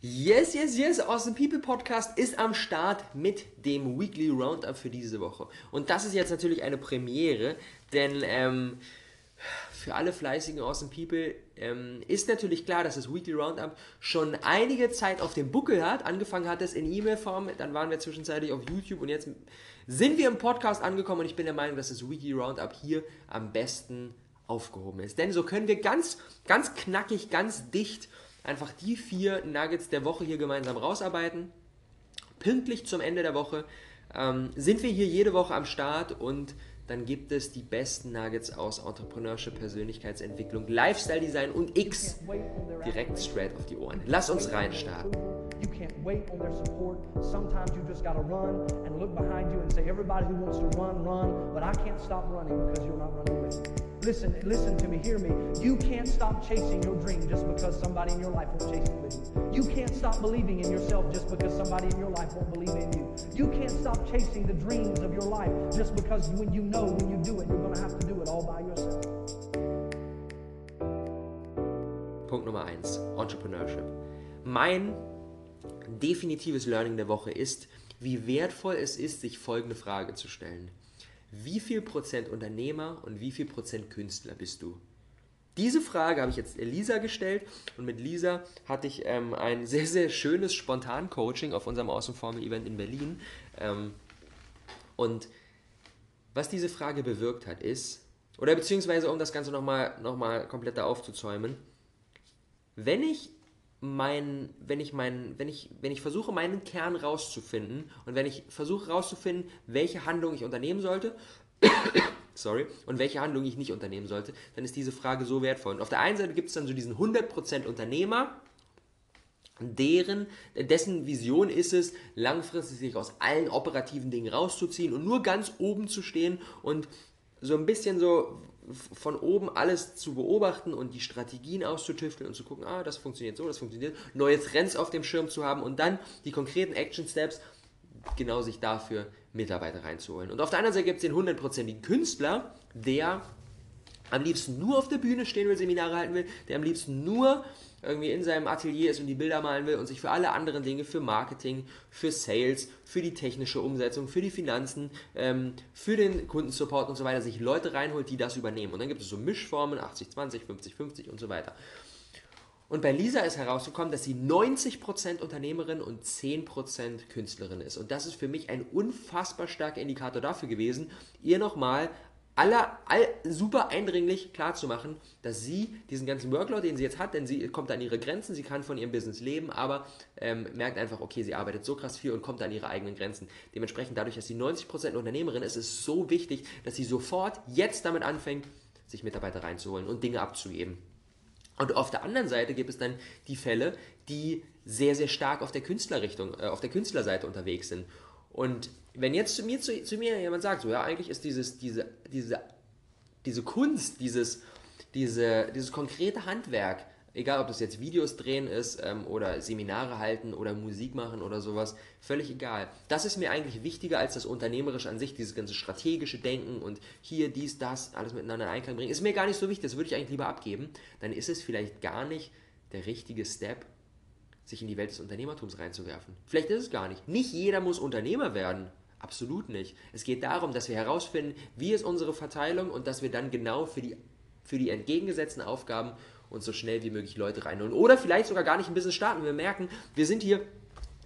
Yes, yes, yes, Awesome People Podcast ist am Start mit dem Weekly Roundup für diese Woche. Und das ist jetzt natürlich eine Premiere, denn ähm, für alle fleißigen Awesome People ähm, ist natürlich klar, dass das Weekly Roundup schon einige Zeit auf dem Buckel hat. Angefangen hat es in E-Mail-Form, dann waren wir zwischenzeitlich auf YouTube und jetzt sind wir im Podcast angekommen und ich bin der Meinung, dass das Weekly Roundup hier am besten aufgehoben ist. Denn so können wir ganz, ganz knackig, ganz dicht einfach die vier Nuggets der Woche hier gemeinsam rausarbeiten. Pünktlich zum Ende der Woche ähm, sind wir hier jede Woche am Start und dann gibt es die besten Nuggets aus Entrepreneurship, Persönlichkeitsentwicklung, Lifestyle Design und X direkt straight auf die Ohren. Lass uns reinstarten. You can't wait on their support. Sometimes you just gotta run and look behind you and say, everybody who wants to run, run, but I can't stop running because you're not running with me. Listen, listen to me, hear me. You can't stop chasing your dream just because somebody in your life won't chase it with you. You can't stop believing in yourself just because somebody in your life won't believe in you. You can't stop chasing the dreams of your life just because when you know when you do it, you're going to have to do it all by yourself. Punkt Nummer eins: Entrepreneurship. Mein definitives Learning der Woche ist, wie wertvoll es ist, sich folgende Frage zu stellen wie viel Prozent Unternehmer und wie viel Prozent Künstler bist du? Diese Frage habe ich jetzt Lisa gestellt und mit Lisa hatte ich ähm, ein sehr, sehr schönes Spontan-Coaching auf unserem Außenformel-Event in Berlin. Ähm, und was diese Frage bewirkt hat, ist, oder beziehungsweise um das Ganze nochmal noch mal kompletter aufzuzäumen, wenn ich mein, wenn ich mein, wenn ich, wenn ich versuche, meinen Kern rauszufinden und wenn ich versuche rauszufinden, welche Handlung ich unternehmen sollte, sorry, und welche Handlung ich nicht unternehmen sollte, dann ist diese Frage so wertvoll. Und auf der einen Seite gibt es dann so diesen 100% Unternehmer, deren, dessen Vision ist es, langfristig sich aus allen operativen Dingen rauszuziehen und nur ganz oben zu stehen und so ein bisschen so von oben alles zu beobachten und die Strategien auszutüfteln und zu gucken, ah, das funktioniert so, das funktioniert, neue Trends auf dem Schirm zu haben und dann die konkreten Action Steps genau sich dafür Mitarbeiter reinzuholen. Und auf der anderen Seite gibt es den hundertprozentigen Künstler, der am liebsten nur auf der Bühne stehen will, Seminare halten will, der am liebsten nur irgendwie in seinem Atelier ist und die Bilder malen will und sich für alle anderen Dinge, für Marketing, für Sales, für die technische Umsetzung, für die Finanzen, ähm, für den Kundensupport und so weiter, sich Leute reinholt, die das übernehmen. Und dann gibt es so Mischformen, 80-20, 50-50 und so weiter. Und bei Lisa ist herausgekommen, dass sie 90% Unternehmerin und 10% Künstlerin ist. Und das ist für mich ein unfassbar starker Indikator dafür gewesen, ihr nochmal aller, all, super eindringlich klarzumachen, dass sie diesen ganzen Workload, den sie jetzt hat, denn sie kommt an ihre Grenzen, sie kann von ihrem Business leben, aber ähm, merkt einfach, okay, sie arbeitet so krass viel und kommt an ihre eigenen Grenzen. Dementsprechend, dadurch, dass sie 90% Unternehmerin ist, ist es so wichtig, dass sie sofort jetzt damit anfängt, sich Mitarbeiter reinzuholen und Dinge abzugeben. Und auf der anderen Seite gibt es dann die Fälle, die sehr, sehr stark auf der Künstlerrichtung, äh, auf der Künstlerseite unterwegs sind. Und wenn jetzt zu mir, zu, zu mir jemand sagt, so ja, eigentlich ist dieses, diese, diese, diese Kunst, dieses, diese, dieses konkrete Handwerk, egal ob das jetzt Videos drehen ist ähm, oder Seminare halten oder Musik machen oder sowas, völlig egal. Das ist mir eigentlich wichtiger als das Unternehmerische an sich, dieses ganze strategische Denken und hier, dies, das, alles miteinander in Einklang bringen. Ist mir gar nicht so wichtig, das würde ich eigentlich lieber abgeben. Dann ist es vielleicht gar nicht der richtige Step, sich in die Welt des Unternehmertums reinzuwerfen. Vielleicht ist es gar nicht. Nicht jeder muss Unternehmer werden. Absolut nicht. Es geht darum, dass wir herausfinden, wie ist unsere Verteilung und dass wir dann genau für die, für die entgegengesetzten Aufgaben uns so schnell wie möglich Leute reinholen. Oder vielleicht sogar gar nicht ein Business starten. Wir merken, wir sind hier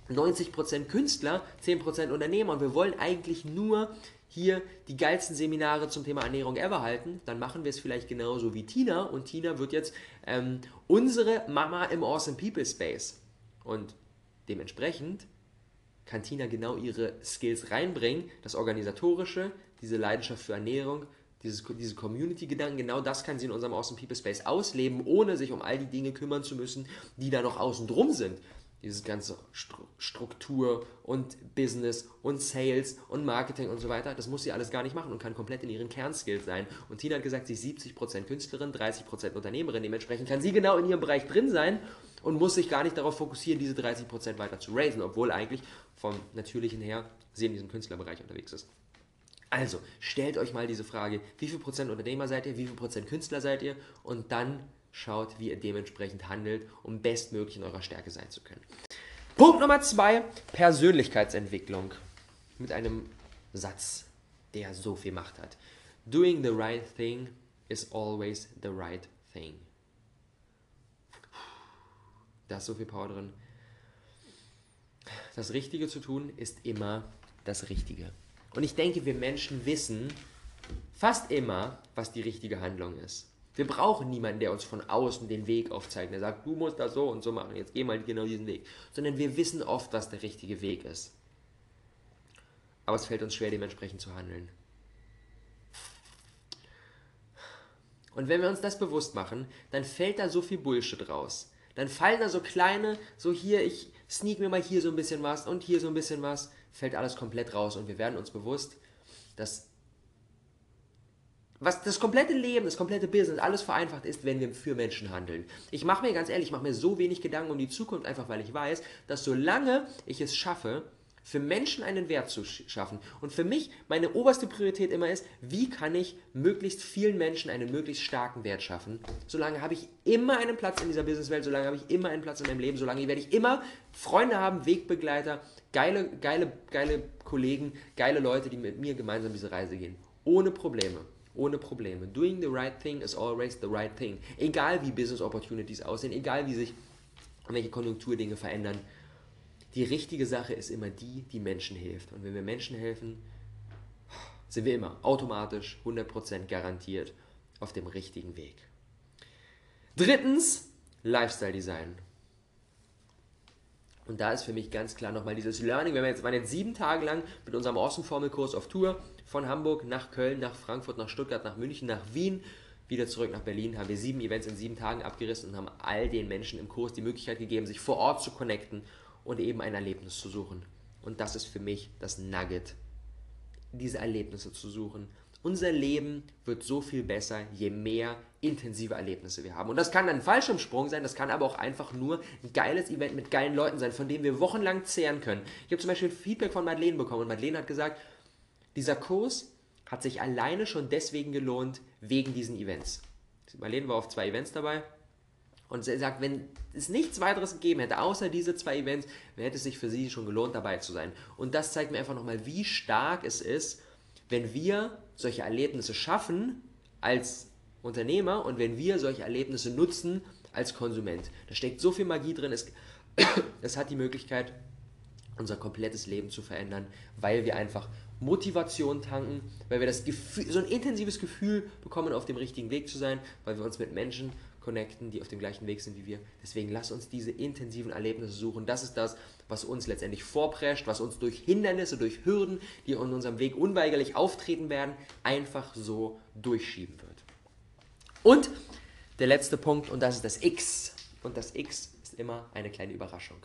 90% Künstler, 10% Unternehmer und wir wollen eigentlich nur hier die geilsten Seminare zum Thema Ernährung ever halten, dann machen wir es vielleicht genauso wie Tina und Tina wird jetzt ähm, unsere Mama im Awesome People Space. Und dementsprechend kann Tina genau ihre Skills reinbringen, das Organisatorische, diese Leidenschaft für Ernährung, dieses, diese Community-Gedanken, genau das kann sie in unserem Awesome People Space ausleben, ohne sich um all die Dinge kümmern zu müssen, die da noch außen drum sind. Dieses ganze Struktur und Business und Sales und Marketing und so weiter, das muss sie alles gar nicht machen und kann komplett in ihren Kernskills sein. Und Tina hat gesagt, sie ist 70% Künstlerin, 30% Unternehmerin, dementsprechend kann sie genau in ihrem Bereich drin sein und muss sich gar nicht darauf fokussieren, diese 30% weiter zu raisen, obwohl eigentlich vom Natürlichen her sie in diesem Künstlerbereich unterwegs ist. Also, stellt euch mal diese Frage, wie viel Prozent Unternehmer seid ihr, wie viel Prozent Künstler seid ihr und dann schaut, wie ihr dementsprechend handelt, um bestmöglich in eurer Stärke sein zu können. Punkt Nummer zwei, Persönlichkeitsentwicklung. Mit einem Satz, der so viel Macht hat. Doing the right thing is always the right thing. Da ist so viel Power drin. Das Richtige zu tun ist immer das Richtige. Und ich denke, wir Menschen wissen fast immer, was die richtige Handlung ist. Wir brauchen niemanden, der uns von außen den Weg aufzeigt, der sagt, du musst das so und so machen, jetzt geh mal genau diesen Weg. Sondern wir wissen oft, was der richtige Weg ist. Aber es fällt uns schwer, dementsprechend zu handeln. Und wenn wir uns das bewusst machen, dann fällt da so viel Bullshit raus. Dann fallen da so kleine, so hier, ich sneak mir mal hier so ein bisschen was und hier so ein bisschen was, fällt alles komplett raus und wir werden uns bewusst, dass was das komplette Leben, das komplette Business, alles vereinfacht ist, wenn wir für Menschen handeln. Ich mache mir ganz ehrlich, ich mache mir so wenig Gedanken um die Zukunft, einfach weil ich weiß, dass solange ich es schaffe, für Menschen einen Wert zu schaffen. Und für mich meine oberste Priorität immer ist, wie kann ich möglichst vielen Menschen einen möglichst starken Wert schaffen. Solange habe ich immer einen Platz in dieser Businesswelt, solange habe ich immer einen Platz in meinem Leben, solange werde ich immer Freunde haben, Wegbegleiter, geile, geile, geile Kollegen, geile Leute, die mit mir gemeinsam diese Reise gehen. Ohne Probleme. Ohne Probleme. Doing the right thing is always the right thing. Egal wie Business Opportunities aussehen, egal wie sich welche Konjunkturdinge verändern die richtige Sache ist immer die, die Menschen hilft. Und wenn wir Menschen helfen, sind wir immer automatisch 100% garantiert auf dem richtigen Weg. Drittens, Lifestyle Design. Und da ist für mich ganz klar nochmal dieses Learning. Wir waren jetzt sieben Tage lang mit unserem Awesome-Formelkurs auf Tour von Hamburg nach Köln, nach Frankfurt, nach Stuttgart, nach München, nach Wien, wieder zurück nach Berlin. Haben wir sieben Events in sieben Tagen abgerissen und haben all den Menschen im Kurs die Möglichkeit gegeben, sich vor Ort zu connecten und eben ein Erlebnis zu suchen. Und das ist für mich das Nugget, diese Erlebnisse zu suchen. Unser Leben wird so viel besser, je mehr intensive Erlebnisse wir haben. Und das kann ein Fallschirmsprung sein, das kann aber auch einfach nur ein geiles Event mit geilen Leuten sein, von dem wir wochenlang zehren können. Ich habe zum Beispiel Feedback von Madeleine bekommen und Madeleine hat gesagt, dieser Kurs hat sich alleine schon deswegen gelohnt, wegen diesen Events. Madeleine war auf zwei Events dabei und er sagt, wenn es nichts weiteres gegeben hätte, außer diese zwei Events, hätte es sich für sie schon gelohnt, dabei zu sein. Und das zeigt mir einfach nochmal, wie stark es ist, wenn wir solche Erlebnisse schaffen als Unternehmer und wenn wir solche Erlebnisse nutzen als Konsument. Da steckt so viel Magie drin. Es, es hat die Möglichkeit, unser komplettes Leben zu verändern, weil wir einfach Motivation tanken, weil wir das Gefühl, so ein intensives Gefühl bekommen, auf dem richtigen Weg zu sein, weil wir uns mit Menschen connecten, die auf dem gleichen Weg sind wie wir. Deswegen lass uns diese intensiven Erlebnisse suchen. Das ist das, was uns letztendlich vorprescht, was uns durch Hindernisse, durch Hürden, die in unserem Weg unweigerlich auftreten werden, einfach so durchschieben wird. Und der letzte Punkt, und das ist das X. Und das X ist immer eine kleine Überraschung.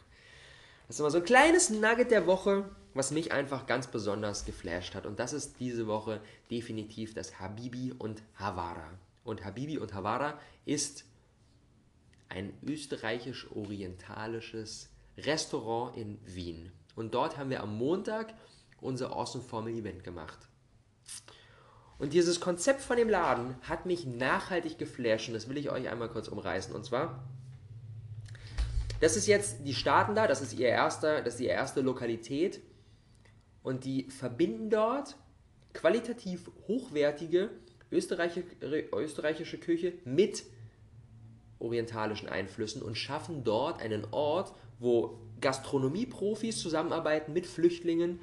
Das ist immer so ein kleines Nugget der Woche, was mich einfach ganz besonders geflasht hat. Und das ist diese Woche definitiv das Habibi und Havara. Und Habibi und Havara ist ein österreichisch-orientalisches Restaurant in Wien. Und dort haben wir am Montag unser Awesome Formel Event gemacht. Und dieses Konzept von dem Laden hat mich nachhaltig geflasht und das will ich euch einmal kurz umreißen. Und zwar, das ist jetzt, die starten da, das ist ihr erster, das ist die erste Lokalität und die verbinden dort qualitativ hochwertige österreichische, österreichische Küche mit orientalischen Einflüssen und schaffen dort einen Ort, wo Gastronomieprofis zusammenarbeiten mit Flüchtlingen.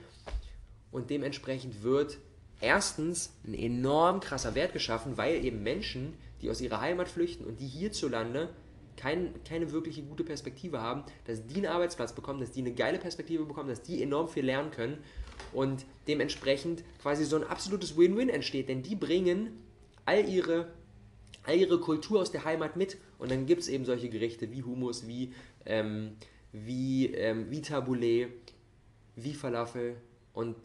Und dementsprechend wird erstens ein enorm krasser Wert geschaffen, weil eben Menschen, die aus ihrer Heimat flüchten und die hierzulande kein, keine wirkliche gute Perspektive haben, dass die einen Arbeitsplatz bekommen, dass die eine geile Perspektive bekommen, dass die enorm viel lernen können und dementsprechend quasi so ein absolutes Win-Win entsteht, denn die bringen all ihre, all ihre Kultur aus der Heimat mit und dann gibt es eben solche Gerichte wie Hummus, wie, ähm, wie, ähm, wie Tabbouleh, wie Falafel und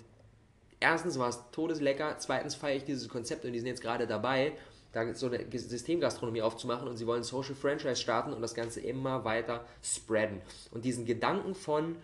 erstens war es todeslecker, zweitens feiere ich dieses Konzept und die sind jetzt gerade dabei, da so eine Systemgastronomie aufzumachen und sie wollen Social Franchise starten und das Ganze immer weiter spreaden. Und diesen Gedanken von,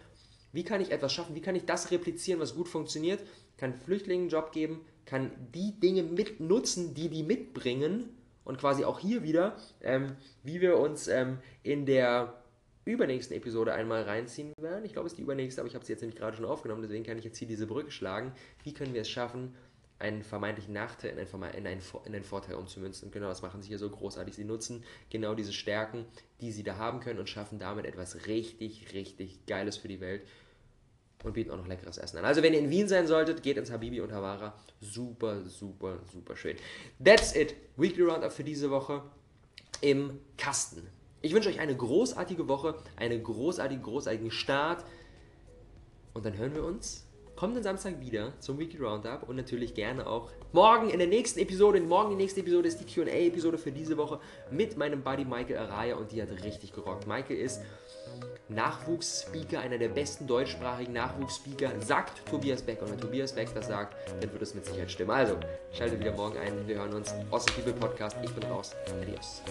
wie kann ich etwas schaffen? Wie kann ich das replizieren, was gut funktioniert? Kann Flüchtlingen einen Job geben, kann die Dinge mitnutzen, die die mitbringen und quasi auch hier wieder, ähm, wie wir uns ähm, in der übernächsten Episode einmal reinziehen werden. Ich glaube, es ist die übernächste, aber ich habe sie jetzt nämlich gerade schon aufgenommen, deswegen kann ich jetzt hier diese Brücke schlagen. Wie können wir es schaffen, einen vermeintlichen Nachteil in einen, in einen, in einen Vorteil umzumünzen? Und genau das machen sie hier so großartig. Sie nutzen genau diese Stärken, die sie da haben können und schaffen damit etwas richtig, richtig Geiles für die Welt und bieten auch noch leckeres Essen an. Also wenn ihr in Wien sein solltet, geht ins Habibi und Havara. Super, super, super schön. That's it. Weekly Roundup für diese Woche im Kasten. Ich wünsche euch eine großartige Woche, einen großartigen, großartigen Start. Und dann hören wir uns kommenden Samstag wieder zum Weekly Roundup und natürlich gerne auch morgen in der nächsten Episode. Morgen die nächste Episode ist die QA-Episode für diese Woche mit meinem Buddy Michael Araya und die hat richtig gerockt. Michael ist Nachwuchsspeaker, einer der besten deutschsprachigen Nachwuchsspeaker, sagt Tobias Beck. Und wenn Tobias Beck das sagt, dann wird es mit Sicherheit stimmen. Also, schaltet wieder morgen ein. Wir hören uns. Awesome People Podcast. Ich bin raus. Adios.